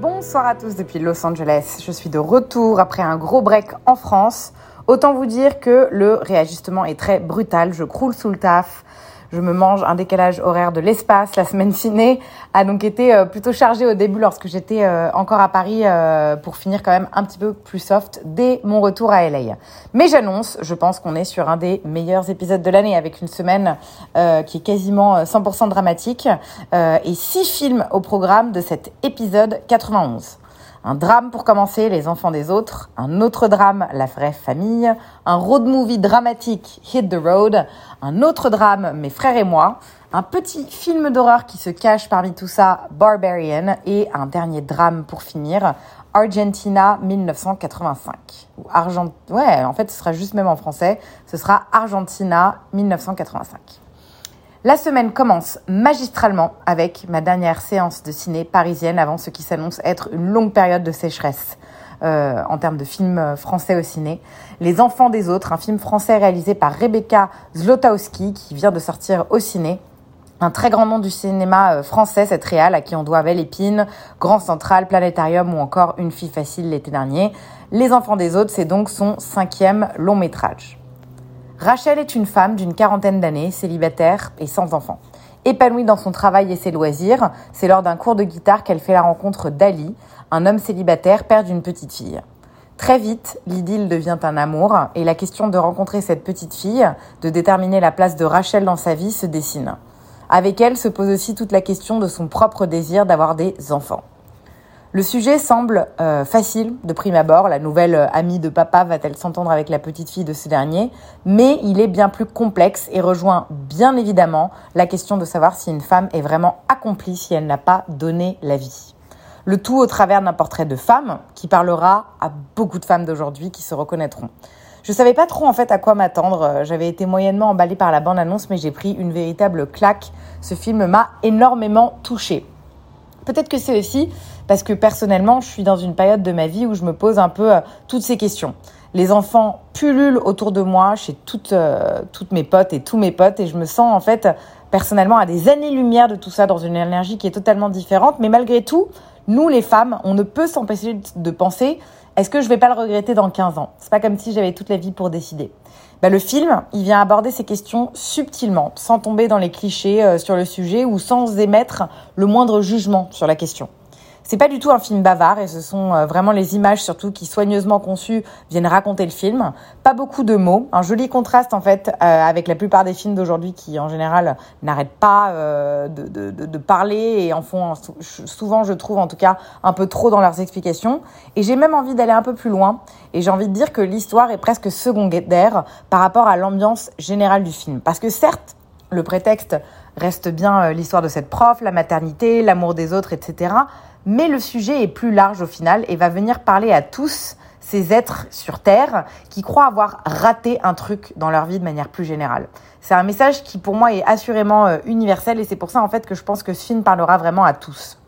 Bonsoir à tous depuis Los Angeles. Je suis de retour après un gros break en France. Autant vous dire que le réajustement est très brutal. Je croule sous le taf. Je me mange un décalage horaire de l'espace. La semaine ciné a donc été euh, plutôt chargée au début lorsque j'étais euh, encore à Paris euh, pour finir quand même un petit peu plus soft dès mon retour à LA. Mais j'annonce, je pense qu'on est sur un des meilleurs épisodes de l'année avec une semaine qui est quasiment 100% dramatique et six films au programme de cet épisode 91. Un drame pour commencer, Les enfants des autres. Un autre drame, La vraie famille. Un road movie dramatique, Hit the Road. Un autre drame, Mes frères et moi. Un petit film d'horreur qui se cache parmi tout ça, Barbarian. Et un dernier drame pour finir, Argentina 1985. Ou Argent... Ouais, en fait, ce sera juste même en français. Ce sera Argentina 1985. La semaine commence magistralement avec ma dernière séance de ciné parisienne avant ce qui s'annonce être une longue période de sécheresse euh, en termes de films français au ciné. Les Enfants des Autres, un film français réalisé par Rebecca Zlotowski qui vient de sortir au ciné. Un très grand nom du cinéma euh, français, cette réal, à qui on doit Belle Épine, Grand Central, Planétarium ou encore Une fille facile l'été dernier. Les Enfants des Autres, c'est donc son cinquième long métrage. Rachel est une femme d'une quarantaine d'années, célibataire et sans enfant. Épanouie dans son travail et ses loisirs, c'est lors d'un cours de guitare qu'elle fait la rencontre d'Ali, un homme célibataire, père d'une petite fille. Très vite, l'idylle devient un amour et la question de rencontrer cette petite fille, de déterminer la place de Rachel dans sa vie se dessine. Avec elle se pose aussi toute la question de son propre désir d'avoir des enfants. Le sujet semble euh, facile de prime abord. La nouvelle euh, amie de papa va-t-elle s'entendre avec la petite fille de ce dernier? Mais il est bien plus complexe et rejoint bien évidemment la question de savoir si une femme est vraiment accomplie si elle n'a pas donné la vie. Le tout au travers d'un portrait de femme qui parlera à beaucoup de femmes d'aujourd'hui qui se reconnaîtront. Je savais pas trop en fait à quoi m'attendre. J'avais été moyennement emballée par la bande-annonce, mais j'ai pris une véritable claque. Ce film m'a énormément touchée. Peut-être que c'est aussi parce que personnellement, je suis dans une période de ma vie où je me pose un peu euh, toutes ces questions. Les enfants pullulent autour de moi, chez toutes, euh, toutes mes potes et tous mes potes, et je me sens en fait personnellement à des années-lumière de tout ça, dans une énergie qui est totalement différente. Mais malgré tout, nous les femmes, on ne peut s'empêcher de penser est-ce que je vais pas le regretter dans 15 ans? C'est pas comme si j'avais toute la vie pour décider. Bah, le film, il vient aborder ces questions subtilement, sans tomber dans les clichés euh, sur le sujet ou sans émettre le moindre jugement sur la question. C'est pas du tout un film bavard et ce sont euh, vraiment les images surtout qui soigneusement conçues viennent raconter le film. Pas beaucoup de mots, un joli contraste en fait euh, avec la plupart des films d'aujourd'hui qui en général n'arrêtent pas euh, de, de, de, parler et en font souvent je trouve en tout cas un peu trop dans leurs explications. Et j'ai même envie d'aller un peu plus loin et j'ai envie de dire que l'histoire est presque secondaire par rapport à l'ambiance générale du film. Parce que certes, le prétexte reste bien l'histoire de cette prof, la maternité, l'amour des autres, etc. Mais le sujet est plus large au final et va venir parler à tous ces êtres sur Terre qui croient avoir raté un truc dans leur vie de manière plus générale. C'est un message qui pour moi est assurément euh, universel et c'est pour ça en fait que je pense que ce film parlera vraiment à tous.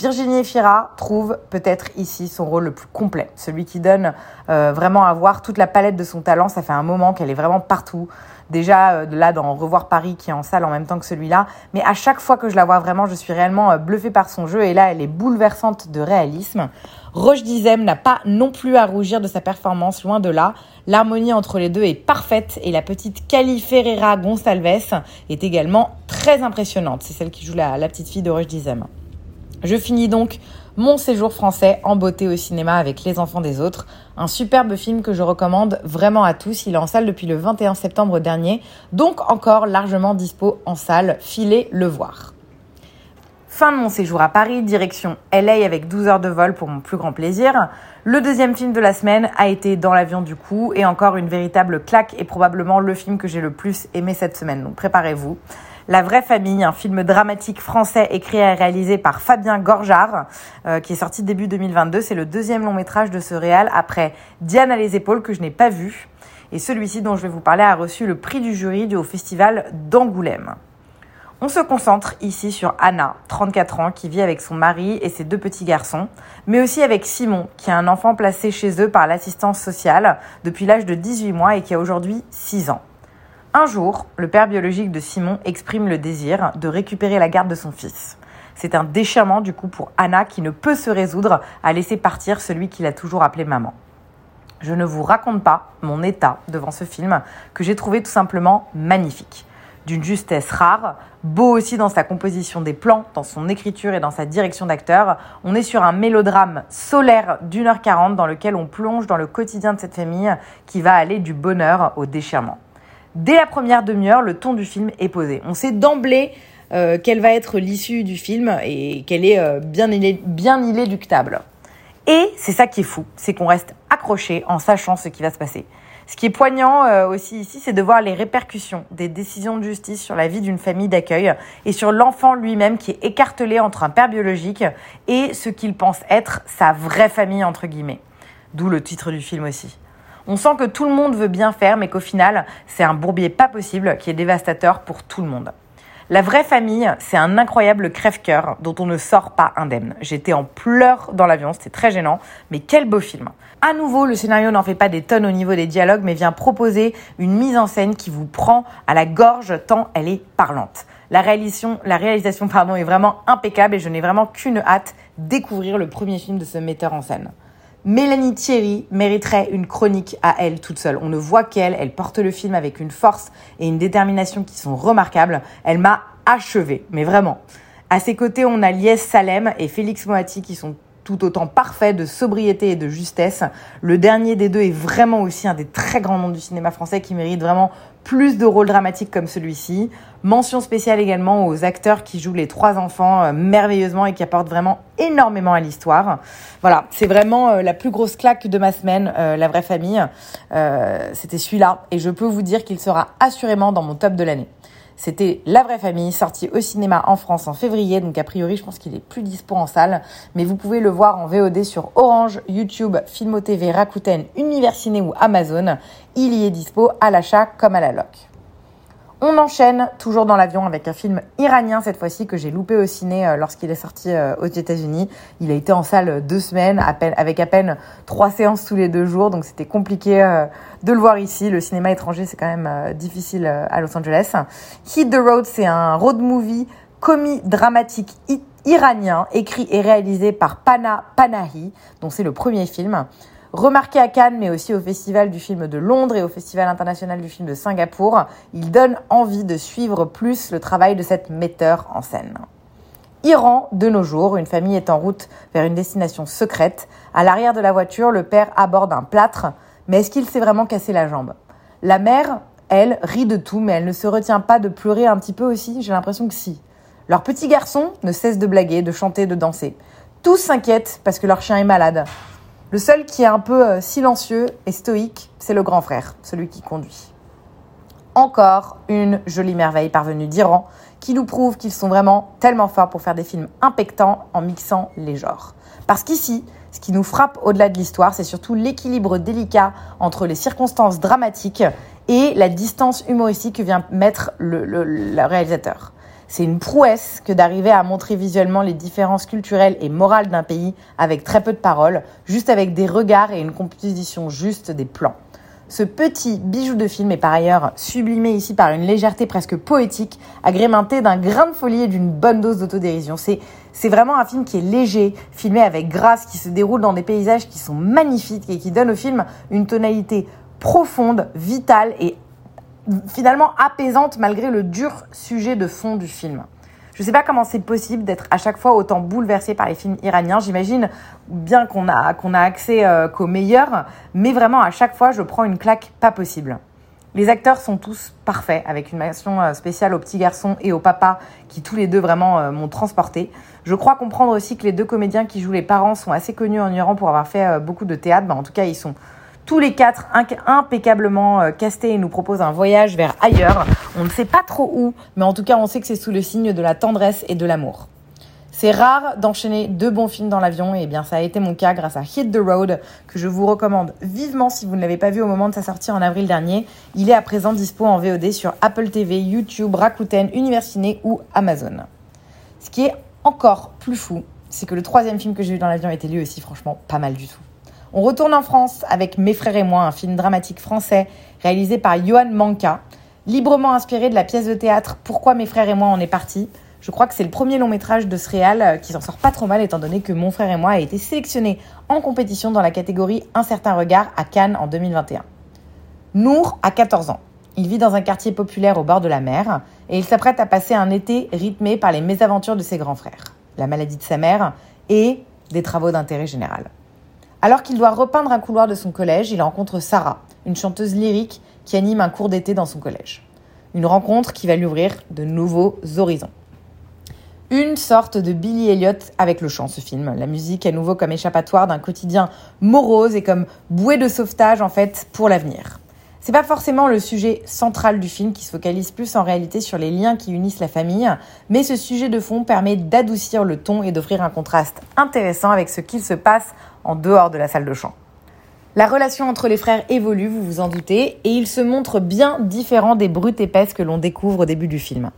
Virginie Efira trouve peut-être ici son rôle le plus complet, celui qui donne euh, vraiment à voir toute la palette de son talent. Ça fait un moment qu'elle est vraiment partout. Déjà euh, là dans Revoir Paris qui est en salle en même temps que celui-là, mais à chaque fois que je la vois vraiment, je suis réellement euh, bluffée par son jeu et là elle est bouleversante de réalisme. Roche Dizem n'a pas non plus à rougir de sa performance, loin de là. L'harmonie entre les deux est parfaite et la petite Cali Ferreira Gonçalves est également très impressionnante. C'est celle qui joue la, la petite fille de Roche Dizem. Je finis donc mon séjour français en beauté au cinéma avec Les Enfants des Autres, un superbe film que je recommande vraiment à tous. Il est en salle depuis le 21 septembre dernier, donc encore largement dispo en salle. Filez le voir. Fin de mon séjour à Paris, direction LA avec 12 heures de vol pour mon plus grand plaisir. Le deuxième film de la semaine a été Dans l'avion du coup et encore une véritable claque et probablement le film que j'ai le plus aimé cette semaine. Donc préparez-vous. La vraie famille, un film dramatique français écrit et réalisé par Fabien Gorjard, euh, qui est sorti début 2022. C'est le deuxième long métrage de ce réal après Diane à les épaules que je n'ai pas vu. Et celui-ci dont je vais vous parler a reçu le prix du jury du, au festival d'Angoulême. On se concentre ici sur Anna, 34 ans, qui vit avec son mari et ses deux petits garçons, mais aussi avec Simon, qui a un enfant placé chez eux par l'assistance sociale depuis l'âge de 18 mois et qui a aujourd'hui 6 ans. Un jour, le père biologique de Simon exprime le désir de récupérer la garde de son fils. C'est un déchirement du coup pour Anna qui ne peut se résoudre à laisser partir celui qu'il a toujours appelé maman. Je ne vous raconte pas mon état devant ce film que j'ai trouvé tout simplement magnifique d'une justesse rare, beau aussi dans sa composition des plans, dans son écriture et dans sa direction d'acteur. On est sur un mélodrame solaire d'une heure quarante dans lequel on plonge dans le quotidien de cette famille qui va aller du bonheur au déchirement. Dès la première demi-heure, le ton du film est posé. On sait d'emblée euh, quelle va être l'issue du film et qu'elle est euh, bien, bien inéluctable. Et c'est ça qui est fou, c'est qu'on reste accroché en sachant ce qui va se passer. Ce qui est poignant euh, aussi ici, c'est de voir les répercussions des décisions de justice sur la vie d'une famille d'accueil et sur l'enfant lui-même qui est écartelé entre un père biologique et ce qu'il pense être sa vraie famille, entre guillemets. D'où le titre du film aussi. On sent que tout le monde veut bien faire, mais qu'au final, c'est un bourbier pas possible qui est dévastateur pour tout le monde. La vraie famille, c'est un incroyable crève-cœur dont on ne sort pas indemne. J'étais en pleurs dans l'avion, c'était très gênant, mais quel beau film. À nouveau, le scénario n'en fait pas des tonnes au niveau des dialogues, mais vient proposer une mise en scène qui vous prend à la gorge tant elle est parlante. La réalisation, la réalisation pardon, est vraiment impeccable et je n'ai vraiment qu'une hâte découvrir le premier film de ce metteur en scène. Mélanie Thierry mériterait une chronique à elle toute seule. On ne voit qu'elle, elle porte le film avec une force et une détermination qui sont remarquables. Elle m'a achevé, mais vraiment. À ses côtés, on a Lies Salem et Félix Moati qui sont tout autant parfaits de sobriété et de justesse. Le dernier des deux est vraiment aussi un des très grands noms du cinéma français qui mérite vraiment plus de rôles dramatiques comme celui-ci. Mention spéciale également aux acteurs qui jouent les trois enfants euh, merveilleusement et qui apportent vraiment énormément à l'histoire. Voilà, c'est vraiment euh, la plus grosse claque de ma semaine, euh, La vraie famille. C'était celui-là et je peux vous dire qu'il sera assurément dans mon top de l'année. C'était La Vraie Famille, sorti au cinéma en France en février, donc a priori je pense qu'il est plus dispo en salle, mais vous pouvez le voir en VOD sur Orange, YouTube, Filmo TV, Rakuten, Universiné ou Amazon. Il y est dispo à l'achat comme à la loc. On enchaîne toujours dans l'avion avec un film iranien cette fois-ci que j'ai loupé au ciné euh, lorsqu'il est sorti euh, aux États-Unis. Il a été en salle deux semaines avec à peine trois séances tous les deux jours, donc c'était compliqué euh, de le voir ici. Le cinéma étranger c'est quand même difficile à Los Angeles. Hit the Road c'est un road movie commis dramatique iranien écrit et réalisé par Pana Panahi, dont c'est le premier film. Remarqué à Cannes, mais aussi au Festival du film de Londres et au Festival international du film de Singapour, il donne envie de suivre plus le travail de cette metteur en scène. Iran, de nos jours, une famille est en route vers une destination secrète. À l'arrière de la voiture, le père aborde un plâtre, mais est-ce qu'il s'est vraiment cassé la jambe? La mère, elle, rit de tout, mais elle ne se retient pas de pleurer un petit peu aussi? J'ai l'impression que si. Leur petit garçon ne cesse de blaguer, de chanter, de danser. Tous s'inquiètent parce que leur chien est malade. Le seul qui est un peu euh, silencieux et stoïque, c'est le grand frère, celui qui conduit. Encore une jolie merveille parvenue d'Iran qui nous prouve qu'ils sont vraiment tellement forts pour faire des films impactants en mixant les genres. Parce qu'ici, ce qui nous frappe au-delà de l'histoire, c'est surtout l'équilibre délicat entre les circonstances dramatiques et la distance humoristique que vient mettre le, le réalisateur. C'est une prouesse que d'arriver à montrer visuellement les différences culturelles et morales d'un pays avec très peu de paroles, juste avec des regards et une composition juste des plans. Ce petit bijou de film est par ailleurs sublimé ici par une légèreté presque poétique, agrémentée d'un grain de folie et d'une bonne dose d'autodérision. C'est, vraiment un film qui est léger, filmé avec grâce, qui se déroule dans des paysages qui sont magnifiques et qui donne au film une tonalité profonde, vitale et finalement apaisante malgré le dur sujet de fond du film. Je ne sais pas comment c'est possible d'être à chaque fois autant bouleversé par les films iraniens. J'imagine bien qu'on a, qu'on a accès euh, qu'aux meilleurs, mais vraiment à chaque fois, je prends une claque pas possible. Les acteurs sont tous parfaits, avec une mention euh, spéciale aux petits garçons et au papa qui tous les deux vraiment euh, m'ont transporté. Je crois comprendre aussi que les deux comédiens qui jouent les parents sont assez connus en Iran pour avoir fait beaucoup de théâtre. Ben, en tout cas, ils sont tous les quatre impeccablement euh, castés et nous proposent un voyage vers ailleurs. On ne sait pas trop où, mais en tout cas on sait que c'est sous le signe de la tendresse et de l'amour. C'est rare d'enchaîner deux bons films dans l'avion, et bien ça a été mon cas grâce à Hit the Road, que je vous recommande vivement si vous ne l'avez pas vu au moment de sa sortie en avril dernier. Il est à présent dispo en VOD sur Apple TV, YouTube, Rakuten, Universiné ou Amazon. Ce qui est encore plus fou, c'est que le troisième film que j'ai vu dans l'avion était lui aussi franchement pas mal du tout. On retourne en France avec Mes frères et moi, un film dramatique français réalisé par Johan Manka, librement inspiré de la pièce de théâtre Pourquoi mes frères et moi en est parti je crois que c'est le premier long métrage de ce réal euh, qui s'en sort pas trop mal étant donné que Mon frère et moi a été sélectionné en compétition dans la catégorie Un certain regard à Cannes en 2021. Nour a 14 ans. Il vit dans un quartier populaire au bord de la mer et il s'apprête à passer un été rythmé par les mésaventures de ses grands frères, la maladie de sa mère et des travaux d'intérêt général. Alors qu'il doit repeindre un couloir de son collège, il rencontre Sarah, une chanteuse lyrique qui anime un cours d'été dans son collège. Une rencontre qui va lui ouvrir de nouveaux horizons une sorte de Billy Elliot avec le chant, ce film. La musique à nouveau comme échappatoire d'un quotidien morose et comme bouée de sauvetage en fait pour l'avenir. C'est pas forcément le sujet central du film qui se focalise plus en réalité sur les liens qui unissent la famille, mais ce sujet de fond permet d'adoucir le ton et d'offrir un contraste intéressant avec ce qu'il se passe en dehors de la salle de chant. La relation entre les frères évolue, vous vous en doutez, et il se montre bien différent des brutes épaisses que l'on découvre au début du film.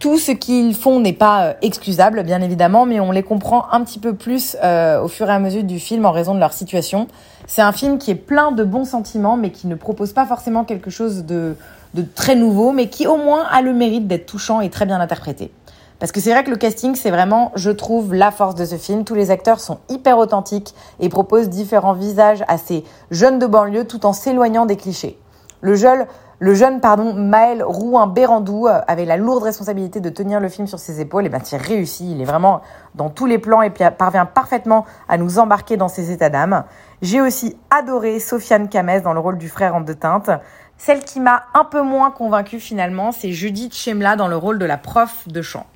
Tout ce qu'ils font n'est pas euh, excusable, bien évidemment, mais on les comprend un petit peu plus euh, au fur et à mesure du film en raison de leur situation. C'est un film qui est plein de bons sentiments, mais qui ne propose pas forcément quelque chose de, de très nouveau, mais qui au moins a le mérite d'être touchant et très bien interprété. Parce que c'est vrai que le casting, c'est vraiment, je trouve, la force de ce film. Tous les acteurs sont hyper authentiques et proposent différents visages assez jeunes de banlieue tout en s'éloignant des clichés. Le jeune, le jeune pardon, Maël Rouin-Bérandou euh, avait la lourde responsabilité de tenir le film sur ses épaules. Et bien, il réussit. Il est vraiment dans tous les plans et parvient parfaitement à nous embarquer dans ses états d'âme. J'ai aussi adoré Sofiane Kamez dans le rôle du frère en deux. Celle qui m'a un peu moins convaincue finalement, c'est Judith Chemla dans le rôle de la prof de chant.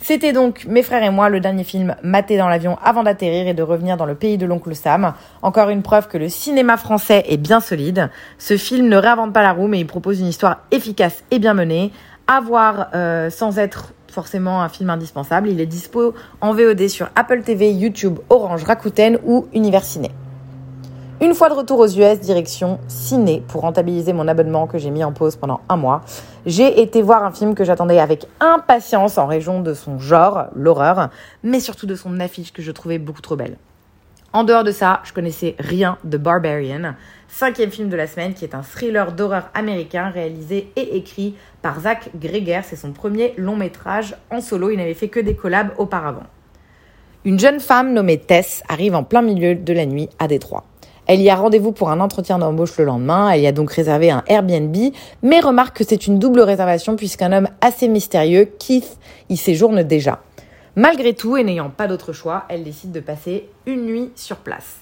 C'était donc Mes frères et moi, le dernier film maté dans l'avion avant d'atterrir et de revenir dans le pays de l'oncle Sam. Encore une preuve que le cinéma français est bien solide. Ce film ne réinvente pas la roue, mais il propose une histoire efficace et bien menée. À voir euh, sans être forcément un film indispensable. Il est dispo en VOD sur Apple TV, YouTube, Orange, Rakuten ou Universiné. Une fois de retour aux US, direction ciné pour rentabiliser mon abonnement que j'ai mis en pause pendant un mois. J'ai été voir un film que j'attendais avec impatience en région de son genre, l'horreur, mais surtout de son affiche que je trouvais beaucoup trop belle. En dehors de ça, je connaissais rien de Barbarian, cinquième film de la semaine qui est un thriller d'horreur américain réalisé et écrit par Zach Greger. C'est son premier long métrage en solo, il n'avait fait que des collabs auparavant. Une jeune femme nommée Tess arrive en plein milieu de la nuit à Détroit. Elle y a rendez-vous pour un entretien d'embauche le lendemain. Elle y a donc réservé un Airbnb, mais remarque que c'est une double réservation puisqu'un homme assez mystérieux, Keith, y séjourne déjà. Malgré tout, et n'ayant pas d'autre choix, elle décide de passer une nuit sur place.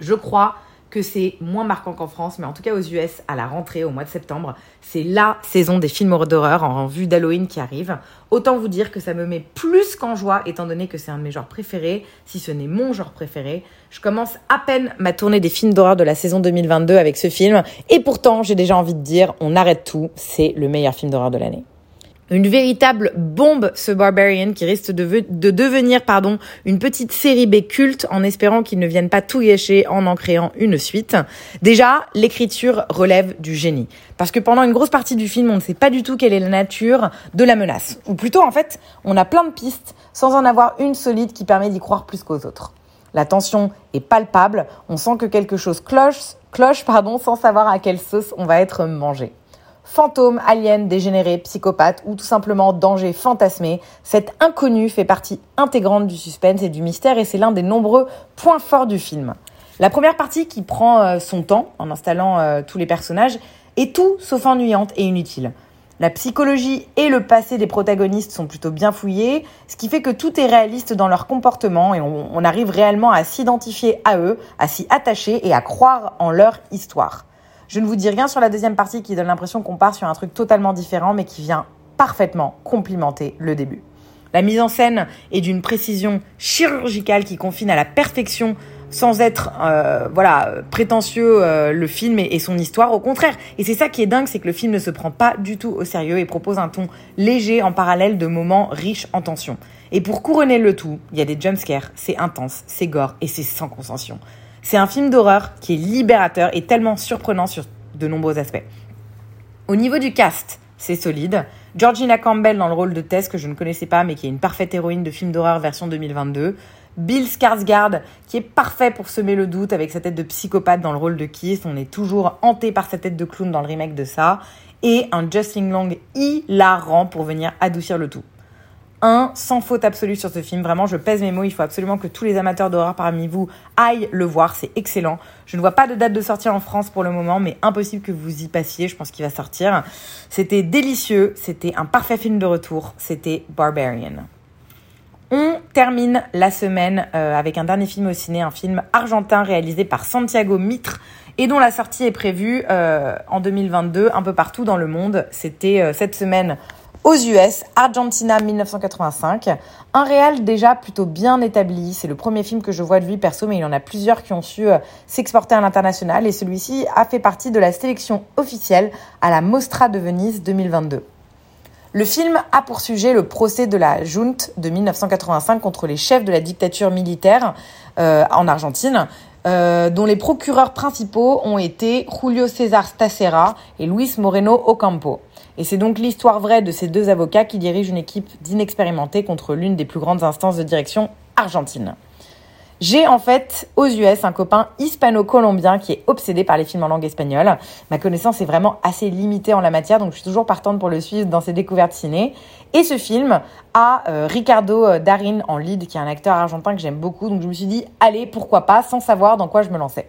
Je crois que c'est moins marquant qu'en France, mais en tout cas aux US, à la rentrée, au mois de septembre, c'est la saison des films d'horreur en vue d'Halloween qui arrive. Autant vous dire que ça me met plus qu'en joie, étant donné que c'est un de mes genres préférés, si ce n'est mon genre préféré. Je commence à peine ma tournée des films d'horreur de la saison 2022 avec ce film, et pourtant j'ai déjà envie de dire, on arrête tout, c'est le meilleur film d'horreur de l'année une véritable bombe ce Barbarian qui risque de, devenir pardon une petite série B culte en espérant qu'ils ne viennent pas tout gâcher en en créant une suite. Déjà, l'écriture relève du génie parce que pendant une grosse partie du film, on ne sait pas du tout quelle est la nature de la menace ou plutôt en fait, on a plein de pistes sans en avoir une solide qui permet d'y croire plus qu'aux autres. La tension est palpable, on sent que quelque chose cloche, cloche pardon, sans savoir à quelle sauce on va être mangé. Fantôme, alien, dégénéré, psychopathe ou tout simplement danger fantasmé, cet inconnu fait partie intégrante du suspense et du mystère et c'est l'un des nombreux points forts du film. La première partie qui prend euh, son temps en installant euh, tous les personnages est tout sauf ennuyante et inutile. La psychologie et le passé des protagonistes sont plutôt bien fouillés, ce qui fait que tout est réaliste dans leur comportement et on, on arrive réellement à s'identifier à eux, à s'y attacher et à croire en leur histoire. Je ne vous dis rien sur la deuxième partie qui donne l'impression qu'on part sur un truc totalement différent, mais qui vient parfaitement complimenter le début. La mise en scène est d'une précision chirurgicale qui confine à la perfection sans être euh, voilà prétentieux euh, le film et, son histoire. Au contraire. Et c'est ça qui est dingue c'est que le film ne se prend pas du tout au sérieux et propose un ton léger en parallèle de moments riches en tension. Et pour couronner le tout il y a des jumpscares. C'est intense c'est gore et c'est sans consension c'est un film d'horreur qui est libérateur et tellement surprenant sur de nombreux aspects au niveau du cast c'est solide Georgina Campbell dans le rôle de Tess que je ne connaissais pas mais qui est une parfaite héroïne de film d'horreur version 2022 Bill Skarsgård, qui est parfait pour semer le doute avec sa tête de psychopathe dans le rôle de Keith. On est toujours hanté par sa tête de clown dans le remake de ça. Et un Justin Long hilarant pour venir adoucir le tout. Un sans faute absolue sur ce film. Vraiment, je pèse mes mots. Il faut absolument que tous les amateurs d'horreur parmi vous aillent le voir. C'est excellent. Je ne vois pas de date de sortie en France pour le moment, mais impossible que vous y passiez. Je pense qu'il va sortir. C'était délicieux. C'était un parfait film de retour. C'était Barbarian. On termine la semaine euh, avec un dernier film au ciné, un film argentin réalisé par Santiago Mitre et dont la sortie est prévue euh, en 2022 un peu partout dans le monde. C'était euh, cette semaine aux US, Argentina 1985. Un réal déjà plutôt bien établi. C'est le premier film que je vois de lui perso, mais il y en a plusieurs qui ont su s'exporter à l'international et celui-ci a fait partie de la sélection officielle à la Mostra de Venise 2022. Le film a pour sujet le procès de la junte de 1985 contre les chefs de la dictature militaire euh, en Argentine, euh, dont les procureurs principaux ont été Julio César Stacera et Luis Moreno Ocampo. Et c'est donc l'histoire vraie de ces deux avocats qui dirigent une équipe d'inexpérimentés contre l'une des plus grandes instances de direction argentine. J'ai en fait aux US un copain hispano-colombien qui est obsédé par les films en langue espagnole. Ma connaissance est vraiment assez limitée en la matière, donc je suis toujours partante pour le suivre dans ses découvertes ciné. Et ce film a euh, Ricardo euh, Darin en lead, qui est un acteur argentin que j'aime beaucoup, donc je me suis dit, allez, pourquoi pas, sans savoir dans quoi je me lançais.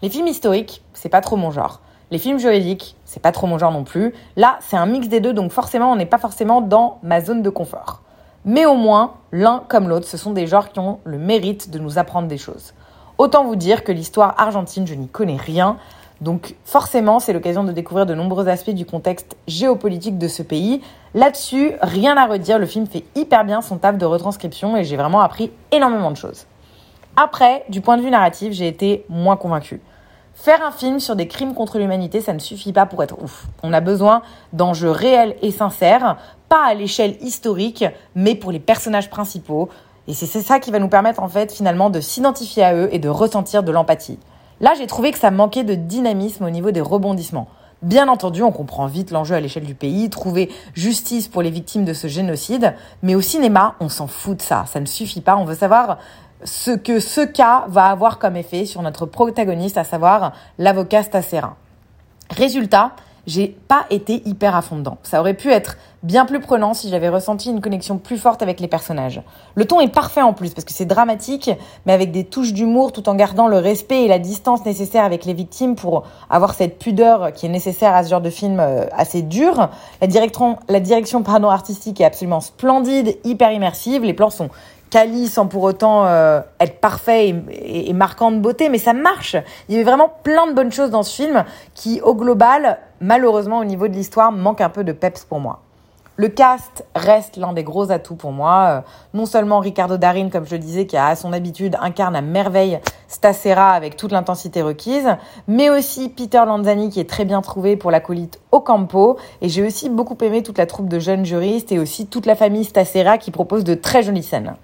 Les films historiques, c'est pas trop mon genre. Les films juridiques, c'est pas trop mon genre non plus. Là, c'est un mix des deux, donc forcément, on n'est pas forcément dans ma zone de confort. Mais au moins, l'un comme l'autre, ce sont des genres qui ont le mérite de nous apprendre des choses. Autant vous dire que l'histoire argentine, je n'y connais rien. Donc forcément, c'est l'occasion de découvrir de nombreux aspects du contexte géopolitique de ce pays. Là-dessus, rien à redire, le film fait hyper bien son taf de retranscription et j'ai vraiment appris énormément de choses. Après, du point de vue narratif, j'ai été moins convaincue. Faire un film sur des crimes contre l'humanité, ça ne suffit pas pour être ouf. On a besoin d'enjeux réels et sincères, pas à l'échelle historique, mais pour les personnages principaux. Et c'est ça qui va nous permettre en fait finalement de s'identifier à eux et de ressentir de l'empathie. Là, j'ai trouvé que ça manquait de dynamisme au niveau des rebondissements. Bien entendu, on comprend vite l'enjeu à l'échelle du pays, trouver justice pour les victimes de ce génocide, mais au cinéma, on s'en fout de ça, ça ne suffit pas, on veut savoir ce que ce cas va avoir comme effet sur notre protagoniste, à savoir l'avocat Stacera. Résultat, j'ai pas été hyper à fond dedans. Ça aurait pu être bien plus prenant si j'avais ressenti une connexion plus forte avec les personnages. Le ton est parfait en plus parce que c'est dramatique, mais avec des touches d'humour tout en gardant le respect et la distance nécessaires avec les victimes pour avoir cette pudeur qui est nécessaire à ce genre de film euh, assez dur. La direction, la direction artistique est absolument splendide, hyper immersive. Les plans sont quali sans pour autant euh, être parfait et, et, marquant de beauté, mais ça marche. Il y avait vraiment plein de bonnes choses dans ce film qui, au global, malheureusement, au niveau de l'histoire, manque un peu de peps pour moi. Le cast reste l'un des gros atouts pour moi. Euh, non seulement Ricardo Darin, comme je le disais, qui a à son habitude incarne à merveille Stacera avec toute l'intensité requise, mais aussi Peter Lanzani qui est très bien trouvé pour l'acolyte Ocampo. Et j'ai aussi beaucoup aimé toute la troupe de jeunes juristes et aussi toute la famille Stacera qui propose de très jolies scènes.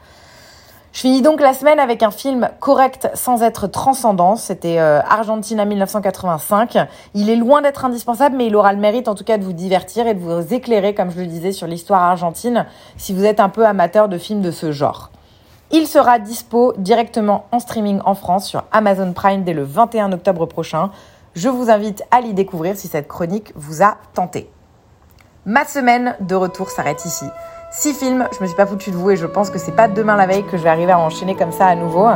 Je finis donc la semaine avec un film correct sans être transcendant. C'était euh, Argentina 1985. Il est loin d'être indispensable, mais il aura le mérite en tout cas de vous divertir et de vous éclairer, comme je le disais, sur l'histoire argentine, si vous êtes un peu amateur de films de ce genre. Il sera dispo directement en streaming en France sur Amazon Prime dès le 21 octobre prochain. Je vous invite à l'y découvrir si cette chronique vous a tenté. Ma semaine de retour s'arrête ici. Six films, je me suis pas foutu de vous et je pense que c'est pas demain la veille que je vais arriver à enchaîner comme ça à nouveau.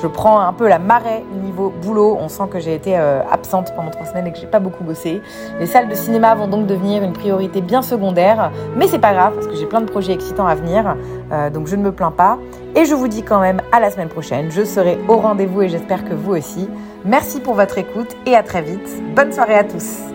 Je prends un peu la marée niveau boulot. On sent que j'ai été euh, absente pendant trois semaines et que j'ai pas beaucoup bossé. Les salles de cinéma vont donc devenir une priorité bien secondaire, mais c'est pas grave parce que j'ai plein de projets excitants à venir, euh, donc je ne me plains pas. Et je vous dis quand même à la semaine prochaine. Je serai au rendez-vous et j'espère que vous aussi. Merci pour votre écoute et à très vite. Bonne soirée à tous.